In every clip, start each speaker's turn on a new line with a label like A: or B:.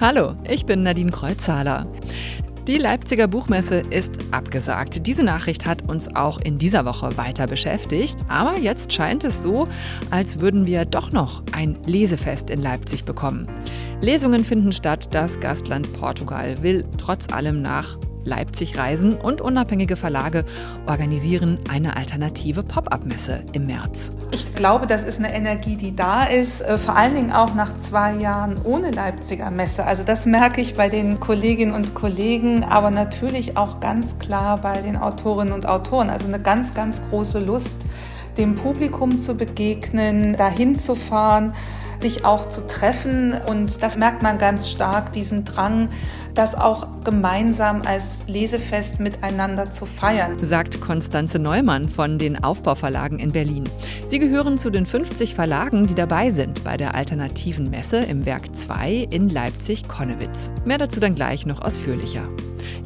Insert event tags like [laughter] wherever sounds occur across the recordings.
A: Hallo, ich bin Nadine Kreuzhaler. Die Leipziger Buchmesse ist abgesagt. Diese Nachricht hat uns auch in dieser Woche weiter beschäftigt. Aber jetzt scheint es so, als würden wir doch noch ein Lesefest in Leipzig bekommen. Lesungen finden statt. Das Gastland Portugal will trotz allem nach Leipzig reisen und unabhängige Verlage organisieren eine alternative Pop-up-Messe im März.
B: Ich glaube, das ist eine Energie, die da ist, äh, vor allen Dingen auch nach zwei Jahren ohne Leipziger Messe. Also das merke ich bei den Kolleginnen und Kollegen, aber natürlich auch ganz klar bei den Autorinnen und Autoren. Also eine ganz, ganz große Lust, dem Publikum zu begegnen, dahin zu fahren sich auch zu treffen. Und das merkt man ganz stark, diesen Drang, das auch gemeinsam als Lesefest miteinander zu feiern.
A: Sagt Konstanze Neumann von den Aufbauverlagen in Berlin. Sie gehören zu den 50 Verlagen, die dabei sind bei der alternativen Messe im Werk 2 in Leipzig-Konnewitz. Mehr dazu dann gleich noch ausführlicher.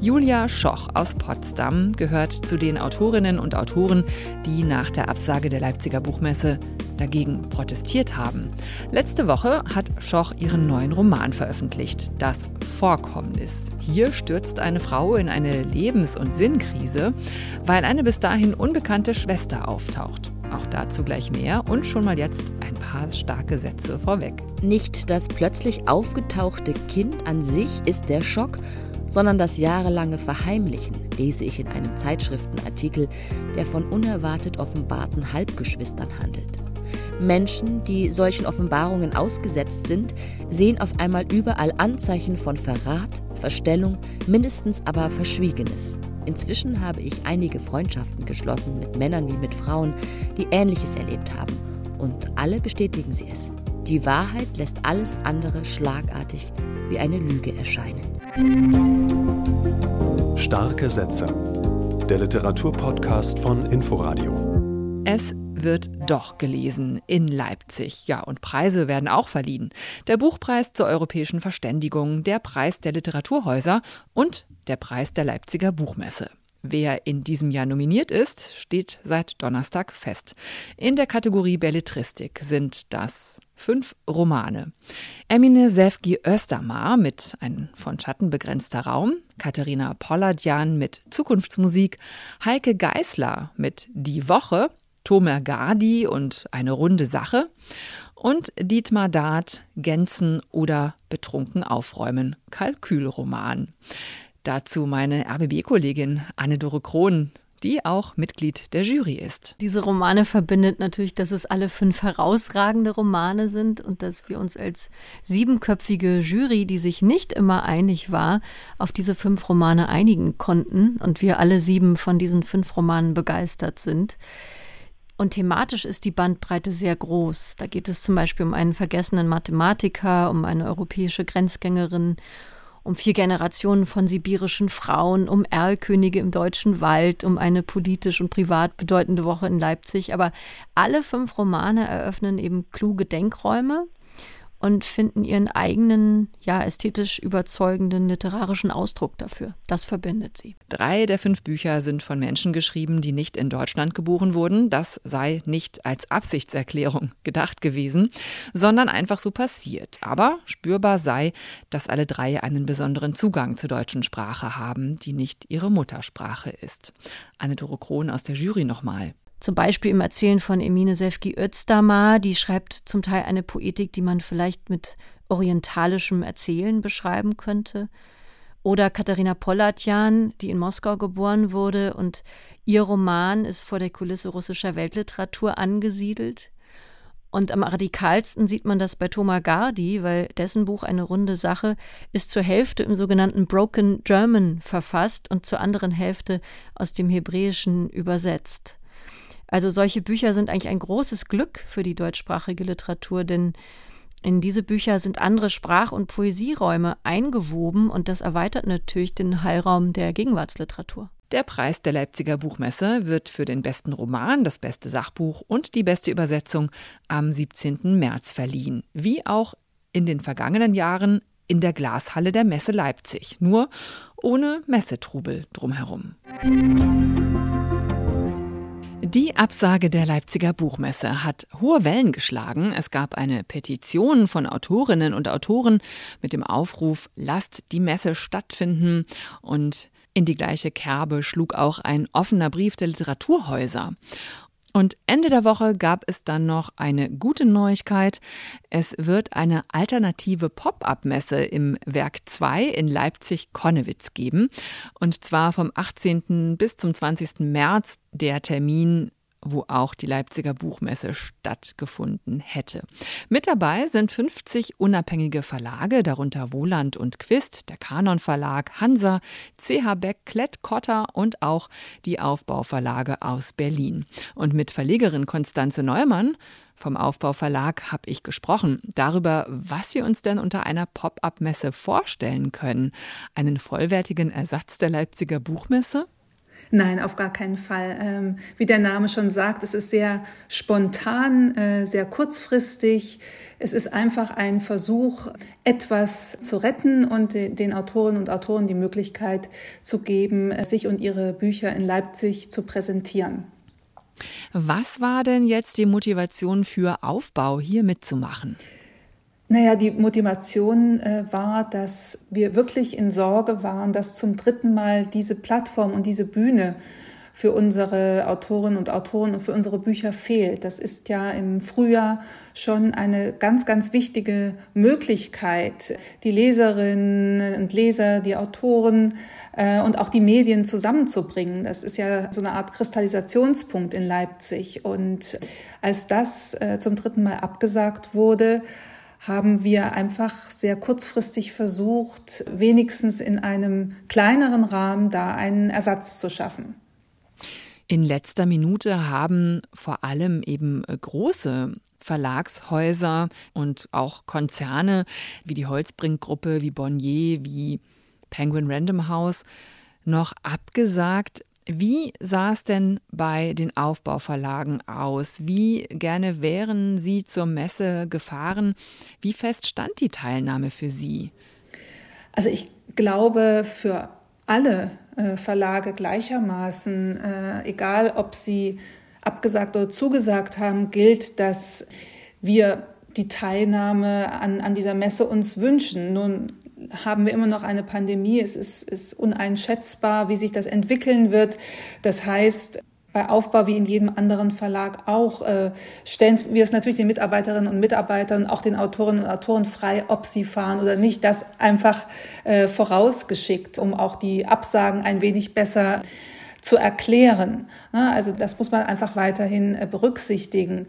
A: Julia Schoch aus Potsdam gehört zu den Autorinnen und Autoren, die nach der Absage der Leipziger Buchmesse dagegen protestiert haben. Letzte Woche hat Schoch ihren neuen Roman veröffentlicht, Das Vorkommnis. Hier stürzt eine Frau in eine Lebens- und Sinnkrise, weil eine bis dahin unbekannte Schwester auftaucht. Auch dazu gleich mehr und schon mal jetzt ein paar starke Sätze vorweg.
C: Nicht das plötzlich aufgetauchte Kind an sich ist der Schock, sondern das jahrelange Verheimlichen, lese ich in einem Zeitschriftenartikel, der von unerwartet offenbarten Halbgeschwistern handelt. Menschen, die solchen Offenbarungen ausgesetzt sind, sehen auf einmal überall Anzeichen von Verrat, Verstellung, mindestens aber Verschwiegenes. Inzwischen habe ich einige Freundschaften geschlossen mit Männern wie mit Frauen, die Ähnliches erlebt haben. Und alle bestätigen sie es. Die Wahrheit lässt alles andere schlagartig wie eine Lüge erscheinen.
D: Starke Sätze. Der Literaturpodcast von Inforadio.
A: Es wird doch gelesen in Leipzig. Ja, und Preise werden auch verliehen. Der Buchpreis zur europäischen Verständigung, der Preis der Literaturhäuser und der Preis der Leipziger Buchmesse. Wer in diesem Jahr nominiert ist, steht seit Donnerstag fest. In der Kategorie Belletristik sind das fünf Romane. Emine Sefki Östermar mit Ein von Schatten begrenzter Raum, Katharina Polladjan mit Zukunftsmusik, Heike Geißler mit Die Woche, Tomer Gardi und Eine runde Sache und Dietmar Dart Gänzen oder Betrunken aufräumen, Kalkülroman. Dazu meine RBB-Kollegin Anne-Dore Krohn, die auch Mitglied der Jury ist.
E: Diese Romane verbindet natürlich, dass es alle fünf herausragende Romane sind und dass wir uns als siebenköpfige Jury, die sich nicht immer einig war, auf diese fünf Romane einigen konnten und wir alle sieben von diesen fünf Romanen begeistert sind. Und thematisch ist die Bandbreite sehr groß. Da geht es zum Beispiel um einen vergessenen Mathematiker, um eine europäische Grenzgängerin, um vier Generationen von sibirischen Frauen, um Erlkönige im deutschen Wald, um eine politisch und privat bedeutende Woche in Leipzig. Aber alle fünf Romane eröffnen eben kluge Denkräume und finden ihren eigenen, ja, ästhetisch überzeugenden literarischen Ausdruck dafür. Das verbindet sie.
A: Drei der fünf Bücher sind von Menschen geschrieben, die nicht in Deutschland geboren wurden. Das sei nicht als Absichtserklärung [laughs] gedacht gewesen, sondern einfach so passiert. Aber spürbar sei, dass alle drei einen besonderen Zugang zur deutschen Sprache haben, die nicht ihre Muttersprache ist. Anne-Dore Krohn aus der Jury nochmal.
E: Zum Beispiel im Erzählen von Emine Sefki Özdamar, die schreibt zum Teil eine Poetik, die man vielleicht mit orientalischem Erzählen beschreiben könnte. Oder Katharina Pollatjan, die in Moskau geboren wurde und ihr Roman ist vor der Kulisse russischer Weltliteratur angesiedelt. Und am radikalsten sieht man das bei Thomas Gardi, weil dessen Buch Eine runde Sache ist zur Hälfte im sogenannten Broken German verfasst und zur anderen Hälfte aus dem Hebräischen übersetzt. Also solche Bücher sind eigentlich ein großes Glück für die deutschsprachige Literatur, denn in diese Bücher sind andere Sprach- und Poesieräume eingewoben und das erweitert natürlich den Heilraum der Gegenwartsliteratur.
A: Der Preis der Leipziger Buchmesse wird für den besten Roman, das beste Sachbuch und die beste Übersetzung am 17. März verliehen, wie auch in den vergangenen Jahren in der Glashalle der Messe Leipzig, nur ohne Messetrubel drumherum. Die Absage der Leipziger Buchmesse hat hohe Wellen geschlagen. Es gab eine Petition von Autorinnen und Autoren mit dem Aufruf, lasst die Messe stattfinden. Und in die gleiche Kerbe schlug auch ein offener Brief der Literaturhäuser. Und Ende der Woche gab es dann noch eine gute Neuigkeit. Es wird eine alternative Pop-up-Messe im Werk 2 in Leipzig-Konnewitz geben. Und zwar vom 18. bis zum 20. März. Der Termin wo auch die Leipziger Buchmesse stattgefunden hätte. Mit dabei sind 50 unabhängige Verlage, darunter Wohland und Quist, der Kanon Verlag, Hansa, CH Beck, Klett, Kotter und auch die Aufbauverlage aus Berlin. Und mit Verlegerin Konstanze Neumann vom Aufbauverlag habe ich gesprochen darüber, was wir uns denn unter einer Pop-up-Messe vorstellen können. Einen vollwertigen Ersatz der Leipziger Buchmesse?
B: Nein, auf gar keinen Fall. Ähm, wie der Name schon sagt, es ist sehr spontan, äh, sehr kurzfristig. Es ist einfach ein Versuch, etwas zu retten und den Autorinnen und Autoren die Möglichkeit zu geben, äh, sich und ihre Bücher in Leipzig zu präsentieren.
A: Was war denn jetzt die Motivation für Aufbau, hier mitzumachen?
B: Naja, die Motivation äh, war, dass wir wirklich in Sorge waren, dass zum dritten Mal diese Plattform und diese Bühne für unsere Autorinnen und Autoren und für unsere Bücher fehlt. Das ist ja im Frühjahr schon eine ganz, ganz wichtige Möglichkeit, die Leserinnen und Leser, die Autoren äh, und auch die Medien zusammenzubringen. Das ist ja so eine Art Kristallisationspunkt in Leipzig. Und als das äh, zum dritten Mal abgesagt wurde, haben wir einfach sehr kurzfristig versucht, wenigstens in einem kleineren Rahmen da einen Ersatz zu schaffen.
A: In letzter Minute haben vor allem eben große Verlagshäuser und auch Konzerne wie die Holzbrink-Gruppe, wie Bonnier, wie Penguin Random House noch abgesagt, wie sah es denn bei den Aufbauverlagen aus? Wie gerne wären Sie zur Messe gefahren? Wie fest stand die Teilnahme für Sie?
B: Also ich glaube, für alle äh, Verlage gleichermaßen, äh, egal ob sie abgesagt oder zugesagt haben, gilt, dass wir die Teilnahme an, an dieser Messe uns wünschen. Nun haben wir immer noch eine Pandemie. Es ist, ist uneinschätzbar, wie sich das entwickeln wird. Das heißt, bei Aufbau wie in jedem anderen Verlag auch äh, stellen wir es natürlich den Mitarbeiterinnen und Mitarbeitern, auch den Autorinnen und Autoren frei, ob sie fahren oder nicht. Das einfach äh, vorausgeschickt, um auch die Absagen ein wenig besser zu erklären. Also das muss man einfach weiterhin äh, berücksichtigen.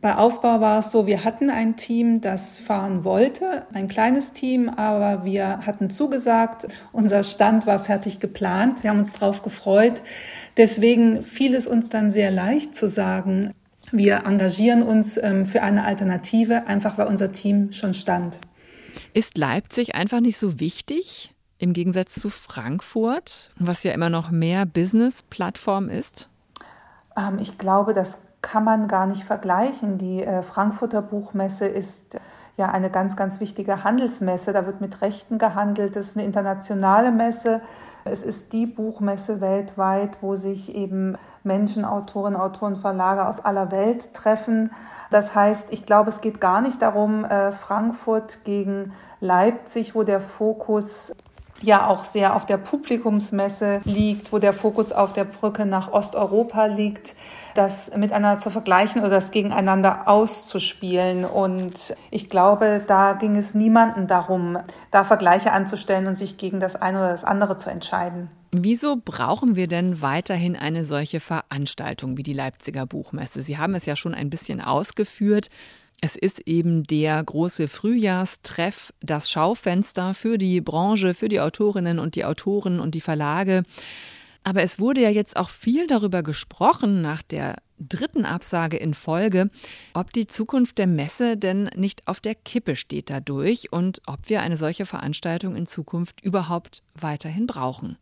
B: Bei Aufbau war es so, wir hatten ein Team, das fahren wollte, ein kleines Team, aber wir hatten zugesagt, unser Stand war fertig geplant, wir haben uns darauf gefreut. Deswegen fiel es uns dann sehr leicht zu sagen, wir engagieren uns ähm, für eine Alternative, einfach weil unser Team schon stand.
A: Ist Leipzig einfach nicht so wichtig im Gegensatz zu Frankfurt, was ja immer noch mehr Business-Plattform ist?
B: Ähm, ich glaube, das kann man gar nicht vergleichen. Die äh, Frankfurter Buchmesse ist ja eine ganz, ganz wichtige Handelsmesse. Da wird mit Rechten gehandelt. Das ist eine internationale Messe. Es ist die Buchmesse weltweit, wo sich eben Menschen, Autoren, Autoren, Verlage aus aller Welt treffen. Das heißt, ich glaube, es geht gar nicht darum, äh, Frankfurt gegen Leipzig, wo der Fokus ja auch sehr auf der Publikumsmesse liegt, wo der Fokus auf der Brücke nach Osteuropa liegt das miteinander zu vergleichen oder das gegeneinander auszuspielen. Und ich glaube, da ging es niemanden darum, da Vergleiche anzustellen und sich gegen das eine oder das andere zu entscheiden.
A: Wieso brauchen wir denn weiterhin eine solche Veranstaltung wie die Leipziger Buchmesse? Sie haben es ja schon ein bisschen ausgeführt. Es ist eben der große Frühjahrstreff, das Schaufenster für die Branche, für die Autorinnen und die Autoren und die Verlage. Aber es wurde ja jetzt auch viel darüber gesprochen nach der dritten Absage in Folge, ob die Zukunft der Messe denn nicht auf der Kippe steht dadurch und ob wir eine solche Veranstaltung in Zukunft überhaupt weiterhin brauchen.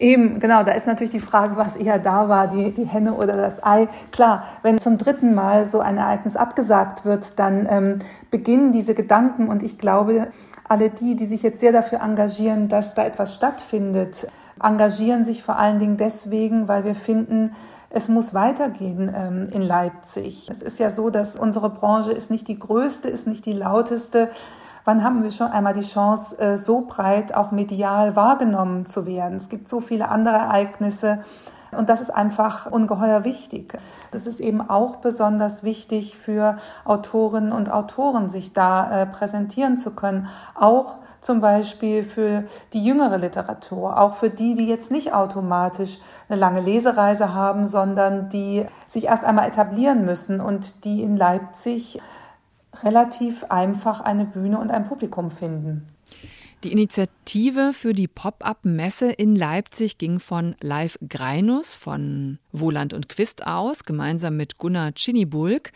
B: Eben, genau, da ist natürlich die Frage, was eher da war, die, die Henne oder das Ei. Klar, wenn zum dritten Mal so ein Ereignis abgesagt wird, dann ähm, beginnen diese Gedanken und ich glaube, alle die, die sich jetzt sehr dafür engagieren, dass da etwas stattfindet, engagieren sich vor allen Dingen deswegen, weil wir finden, es muss weitergehen ähm, in Leipzig. Es ist ja so, dass unsere Branche ist nicht die größte, ist nicht die lauteste. Wann haben wir schon einmal die Chance, äh, so breit auch medial wahrgenommen zu werden? Es gibt so viele andere Ereignisse. Und das ist einfach ungeheuer wichtig. Das ist eben auch besonders wichtig für Autorinnen und Autoren, sich da äh, präsentieren zu können. Auch zum Beispiel für die jüngere Literatur, auch für die, die jetzt nicht automatisch eine lange Lesereise haben, sondern die sich erst einmal etablieren müssen und die in Leipzig relativ einfach eine Bühne und ein Publikum finden.
A: Die Initiative für die Pop-up-Messe in Leipzig ging von Live Greinus von Wohland und Quist aus, gemeinsam mit Gunnar Chinibulk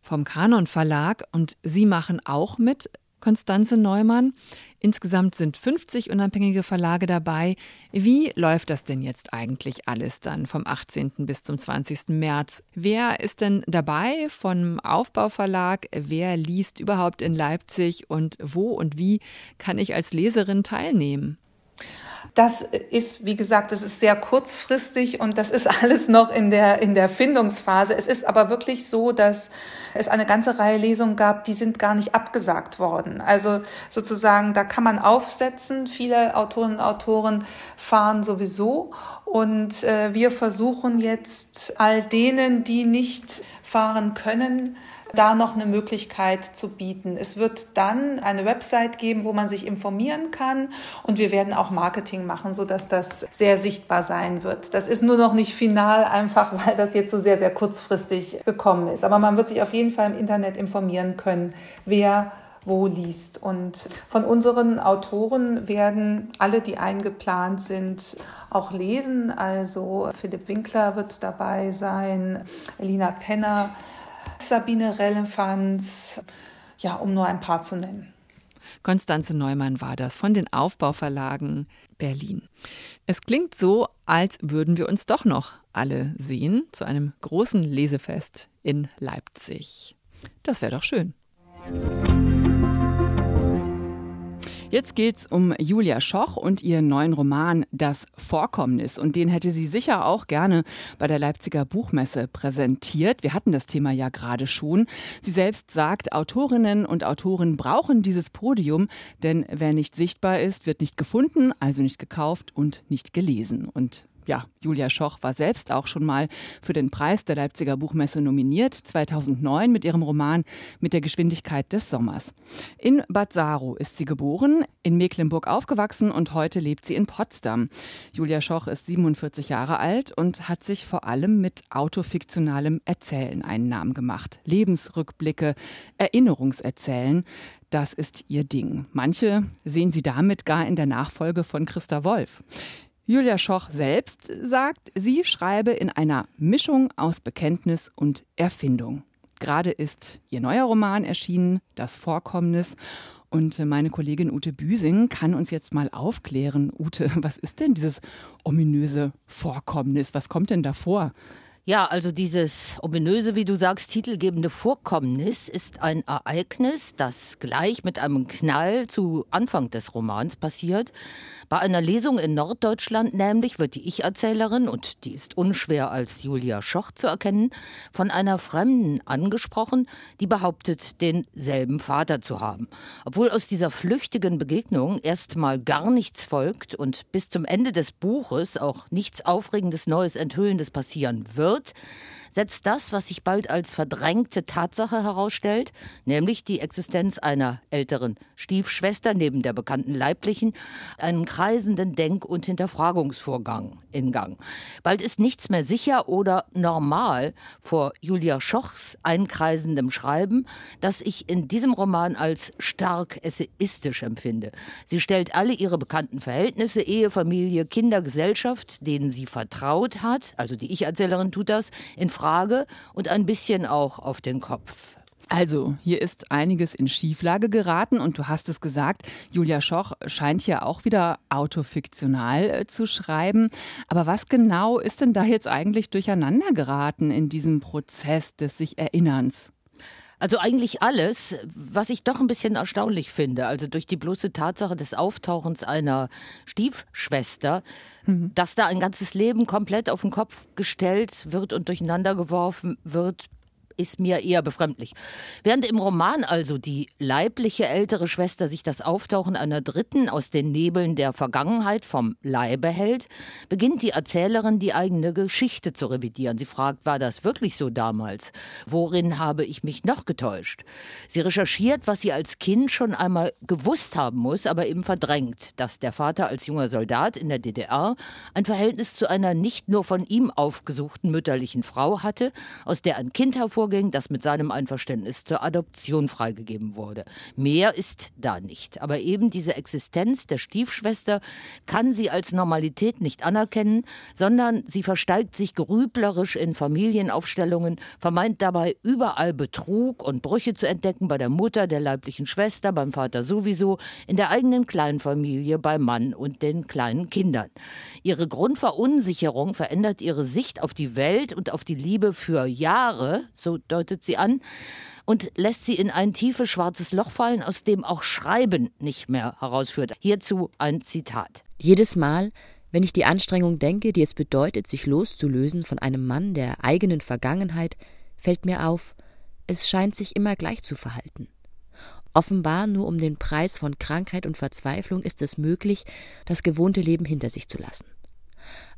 A: vom Kanon Verlag. Und sie machen auch mit, Konstanze Neumann. Insgesamt sind 50 unabhängige Verlage dabei. Wie läuft das denn jetzt eigentlich alles dann vom 18. bis zum 20. März? Wer ist denn dabei vom Aufbauverlag? Wer liest überhaupt in Leipzig und wo und wie kann ich als Leserin teilnehmen?
B: Das ist, wie gesagt, das ist sehr kurzfristig und das ist [laughs] alles noch in der, in der Findungsphase. Es ist aber wirklich so, dass es eine ganze Reihe Lesungen gab, die sind gar nicht abgesagt worden. Also sozusagen, da kann man aufsetzen. Viele Autorinnen und Autoren fahren sowieso und äh, wir versuchen jetzt all denen, die nicht fahren können, da noch eine Möglichkeit zu bieten. Es wird dann eine Website geben, wo man sich informieren kann und wir werden auch Marketing machen, so dass das sehr sichtbar sein wird. Das ist nur noch nicht final, einfach [laughs] weil das jetzt so sehr, sehr kurzfristig gekommen ist. Aber man wird sich auf jeden Fall im Internet informieren können, wer wo liest. Und von unseren Autoren werden alle, die eingeplant sind, auch lesen. Also Philipp Winkler wird dabei sein, Elina Penner, Sabine Rellefanz, ja, um nur ein paar zu nennen.
A: Konstanze Neumann war das von den Aufbauverlagen Berlin. Es klingt so, als würden wir uns doch noch alle sehen zu einem großen Lesefest in Leipzig. Das wäre doch schön. Jetzt geht's um Julia Schoch und ihren neuen Roman Das Vorkommnis. Und den hätte sie sicher auch gerne bei der Leipziger Buchmesse präsentiert. Wir hatten das Thema ja gerade schon. Sie selbst sagt, Autorinnen und Autoren brauchen dieses Podium, denn wer nicht sichtbar ist, wird nicht gefunden, also nicht gekauft und nicht gelesen. Und ja, Julia Schoch war selbst auch schon mal für den Preis der Leipziger Buchmesse nominiert, 2009 mit ihrem Roman Mit der Geschwindigkeit des Sommers. In Bad Saro ist sie geboren, in Mecklenburg aufgewachsen und heute lebt sie in Potsdam. Julia Schoch ist 47 Jahre alt und hat sich vor allem mit autofiktionalem Erzählen einen Namen gemacht. Lebensrückblicke, Erinnerungserzählen. Das ist ihr Ding. Manche sehen sie damit gar in der Nachfolge von Christa Wolf. Julia Schoch selbst sagt, sie schreibe in einer Mischung aus Bekenntnis und Erfindung. Gerade ist ihr neuer Roman erschienen, Das Vorkommnis. Und meine Kollegin Ute Büsing kann uns jetzt mal aufklären. Ute, was ist denn dieses ominöse Vorkommnis? Was kommt denn da vor?
F: Ja, also dieses ominöse, wie du sagst, titelgebende Vorkommnis ist ein Ereignis, das gleich mit einem Knall zu Anfang des Romans passiert. Bei einer Lesung in Norddeutschland nämlich wird die Ich-Erzählerin, und die ist unschwer als Julia Schoch zu erkennen, von einer Fremden angesprochen, die behauptet, denselben Vater zu haben. Obwohl aus dieser flüchtigen Begegnung erstmal gar nichts folgt und bis zum Ende des Buches auch nichts Aufregendes, Neues, Enthüllendes passieren wird, out. Setzt das, was sich bald als verdrängte Tatsache herausstellt, nämlich die Existenz einer älteren Stiefschwester neben der bekannten leiblichen, einen kreisenden Denk- und Hinterfragungsvorgang in Gang. Bald ist nichts mehr sicher oder normal vor Julia Schochs einkreisendem Schreiben, das ich in diesem Roman als stark essayistisch empfinde. Sie stellt alle ihre bekannten Verhältnisse, Ehe, Familie, Kinder, Gesellschaft, denen sie vertraut hat, also die Ich-Erzählerin tut das, in Frage und ein bisschen auch auf den Kopf.
A: Also, hier ist einiges in Schieflage geraten und du hast es gesagt, Julia Schoch scheint hier auch wieder autofiktional äh, zu schreiben. Aber was genau ist denn da jetzt eigentlich durcheinander geraten in diesem Prozess des sich Erinnerns?
F: Also eigentlich alles, was ich doch ein bisschen erstaunlich finde. Also durch die bloße Tatsache des Auftauchens einer Stiefschwester, mhm. dass da ein ganzes Leben komplett auf den Kopf gestellt wird und durcheinander geworfen wird, ist mir eher befremdlich. Während im Roman also die leibliche ältere Schwester sich das Auftauchen einer Dritten aus den Nebeln der Vergangenheit vom Leibe hält, beginnt die Erzählerin die eigene Geschichte zu revidieren. Sie fragt, war das wirklich so damals? Worin habe ich mich noch getäuscht? Sie recherchiert, was sie als Kind schon einmal gewusst haben muss, aber eben verdrängt, dass der Vater als junger Soldat in der DDR ein Verhältnis zu einer nicht nur von ihm aufgesuchten mütterlichen Frau hatte, aus der ein Kind hervor vorging, das mit seinem Einverständnis zur Adoption freigegeben wurde. Mehr ist da nicht. Aber eben diese Existenz der Stiefschwester kann sie als Normalität nicht anerkennen, sondern sie versteigt sich grüblerisch in Familienaufstellungen, vermeint dabei überall Betrug und Brüche zu entdecken bei der Mutter, der leiblichen Schwester, beim Vater sowieso, in der eigenen Kleinfamilie, beim Mann und den kleinen Kindern. Ihre Grundverunsicherung verändert ihre Sicht auf die Welt und auf die Liebe für Jahre, so deutet sie an, und lässt sie in ein tiefes schwarzes Loch fallen, aus dem auch Schreiben nicht mehr herausführt. Hierzu ein Zitat.
C: Jedes Mal, wenn ich die Anstrengung denke, die es bedeutet, sich loszulösen von einem Mann der eigenen Vergangenheit, fällt mir auf, es scheint sich immer gleich zu verhalten. Offenbar nur um den Preis von Krankheit und Verzweiflung ist es möglich, das gewohnte Leben hinter sich zu lassen.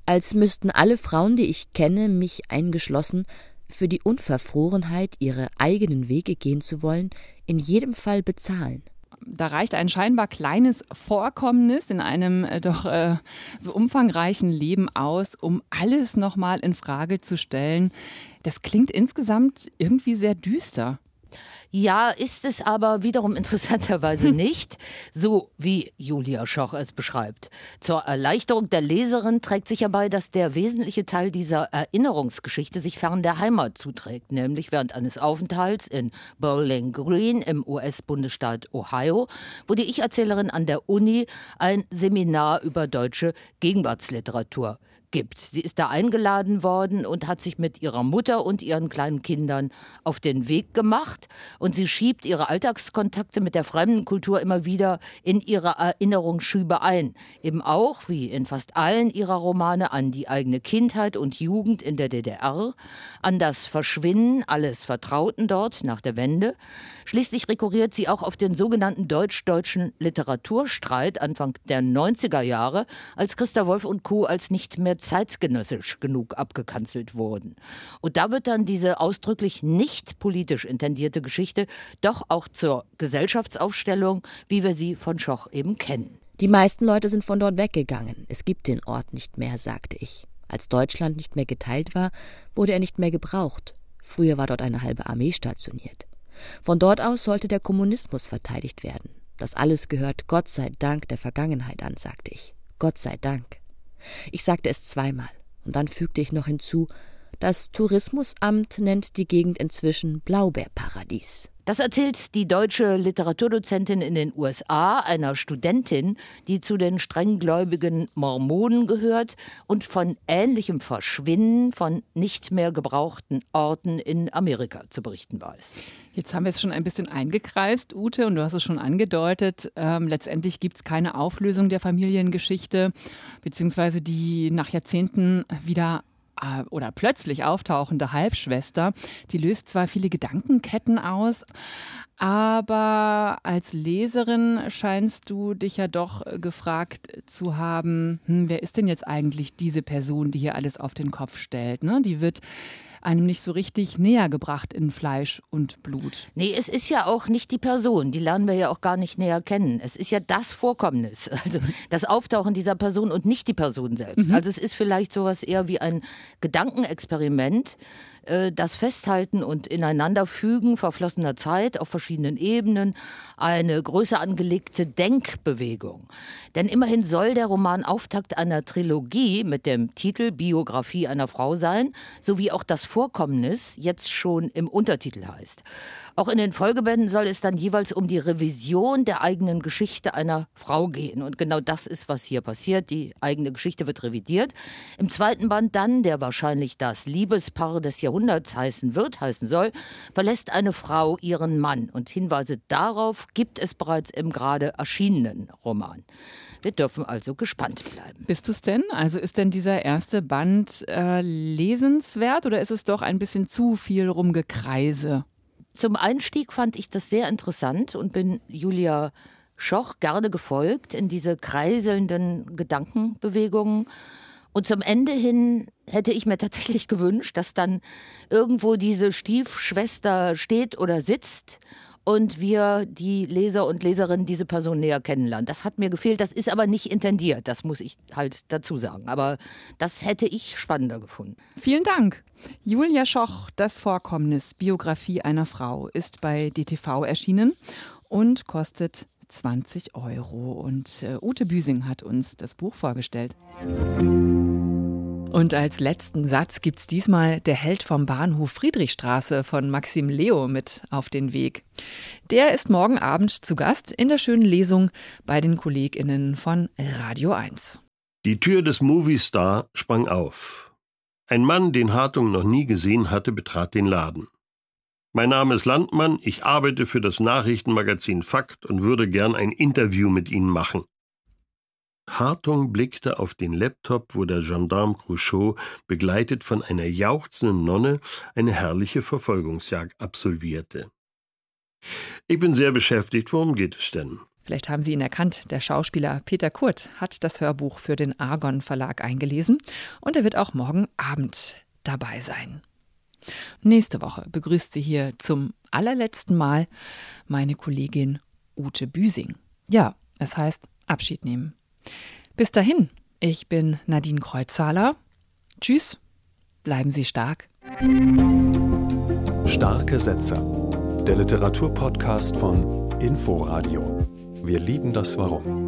C: Als müssten alle Frauen, die ich kenne, mich eingeschlossen, für die Unverfrorenheit, ihre eigenen Wege gehen zu wollen, in jedem Fall bezahlen.
A: Da reicht ein scheinbar kleines Vorkommnis in einem äh, doch äh, so umfangreichen Leben aus, um alles nochmal in Frage zu stellen. Das klingt insgesamt irgendwie sehr düster.
F: Ja, ist es aber wiederum interessanterweise [laughs] nicht, so wie Julia Schoch es beschreibt. Zur Erleichterung der Leserin trägt sich dabei, dass der wesentliche Teil dieser Erinnerungsgeschichte sich fern der Heimat zuträgt, nämlich während eines Aufenthalts in Bowling Green im US-Bundesstaat Ohio, wo die Ich-Erzählerin an der Uni ein Seminar über deutsche Gegenwartsliteratur gibt. Sie ist da eingeladen worden und hat sich mit ihrer Mutter und ihren kleinen Kindern auf den Weg gemacht. Und sie schiebt ihre Alltagskontakte mit der fremden Kultur immer wieder in ihre Erinnerungsschübe ein. Eben auch, wie in fast allen ihrer Romane, an die eigene Kindheit und Jugend in der DDR, an das Verschwinden alles Vertrauten dort nach der Wende. Schließlich rekurriert sie auch auf den sogenannten deutsch-deutschen Literaturstreit Anfang der 90er Jahre, als Christa Wolf und Co. als nicht mehr zeitgenössisch genug abgekanzelt wurden. Und da wird dann diese ausdrücklich nicht politisch intendierte Geschichte doch auch zur Gesellschaftsaufstellung, wie wir sie von Schoch eben kennen.
C: Die meisten Leute sind von dort weggegangen. Es gibt den Ort nicht mehr, sagte ich. Als Deutschland nicht mehr geteilt war, wurde er nicht mehr gebraucht. Früher war dort eine halbe Armee stationiert. Von dort aus sollte der Kommunismus verteidigt werden. Das alles gehört Gott sei Dank der Vergangenheit an, sagte ich. Gott sei Dank. Ich sagte es zweimal, und dann fügte ich noch hinzu, das Tourismusamt nennt die Gegend inzwischen Blaubeerparadies.
F: Das erzählt die deutsche Literaturdozentin in den USA einer Studentin, die zu den strenggläubigen Mormonen gehört und von ähnlichem Verschwinden von nicht mehr gebrauchten Orten in Amerika zu berichten weiß.
A: Jetzt haben wir es schon ein bisschen eingekreist, Ute, und du hast es schon angedeutet. Ähm, letztendlich gibt es keine Auflösung der Familiengeschichte, beziehungsweise die nach Jahrzehnten wieder oder plötzlich auftauchende Halbschwester, die löst zwar viele Gedankenketten aus, aber als Leserin scheinst du dich ja doch gefragt zu haben, hm, wer ist denn jetzt eigentlich diese Person, die hier alles auf den Kopf stellt? Ne? Die wird einem nicht so richtig näher gebracht in Fleisch und Blut.
F: Nee, es ist ja auch nicht die Person, die lernen wir ja auch gar nicht näher kennen. Es ist ja das Vorkommnis, [laughs] also das Auftauchen dieser Person und nicht die Person selbst. Mhm. Also es ist vielleicht sowas eher wie ein Gedankenexperiment, das Festhalten und Ineinanderfügen verflossener Zeit auf verschiedenen Ebenen, eine größer angelegte Denkbewegung. Denn immerhin soll der Roman Auftakt einer Trilogie mit dem Titel Biografie einer Frau sein, sowie auch das Vorkommnis jetzt schon im Untertitel heißt. Auch in den Folgebänden soll es dann jeweils um die Revision der eigenen Geschichte einer Frau gehen. Und genau das ist, was hier passiert. Die eigene Geschichte wird revidiert. Im zweiten Band dann, der wahrscheinlich das Liebespaar des Jahrhunderts Jahrhunderts heißen wird, heißen soll, verlässt eine Frau ihren Mann. Und Hinweise darauf gibt es bereits im gerade erschienenen Roman. Wir dürfen also gespannt bleiben.
A: Bist du es denn? Also ist denn dieser erste Band äh, lesenswert oder ist es doch ein bisschen zu viel Rumgekreise?
F: Zum Einstieg fand ich das sehr interessant und bin Julia Schoch gerne gefolgt in diese kreiselnden Gedankenbewegungen. Und zum Ende hin hätte ich mir tatsächlich gewünscht, dass dann irgendwo diese Stiefschwester steht oder sitzt und wir die Leser und Leserinnen diese Person näher kennenlernen. Das hat mir gefehlt, das ist aber nicht intendiert, das muss ich halt dazu sagen. Aber das hätte ich spannender gefunden.
A: Vielen Dank. Julia Schoch, das Vorkommnis Biografie einer Frau, ist bei DTV erschienen und kostet 20 Euro. Und äh, Ute Büsing hat uns das Buch vorgestellt. Und als letzten Satz gibt's diesmal Der Held vom Bahnhof Friedrichstraße von Maxim Leo mit auf den Weg. Der ist morgen Abend zu Gast in der schönen Lesung bei den KollegInnen von Radio 1.
G: Die Tür des Moviestar sprang auf. Ein Mann, den Hartung noch nie gesehen hatte, betrat den Laden. Mein Name ist Landmann, ich arbeite für das Nachrichtenmagazin Fakt und würde gern ein Interview mit Ihnen machen. Hartung blickte auf den Laptop, wo der Gendarme Cruchot, begleitet von einer jauchzenden Nonne, eine herrliche Verfolgungsjagd absolvierte. Ich bin sehr beschäftigt, worum geht es denn?
A: Vielleicht haben Sie ihn erkannt. Der Schauspieler Peter Kurt hat das Hörbuch für den Argon Verlag eingelesen und er wird auch morgen Abend dabei sein. Nächste Woche begrüßt sie hier zum allerletzten Mal meine Kollegin Ute Büsing. Ja, es heißt Abschied nehmen. Bis dahin, ich bin Nadine Kreuzhaler. Tschüss, bleiben Sie stark.
D: Starke Sätze. Der Literaturpodcast von Inforadio. Wir lieben das Warum.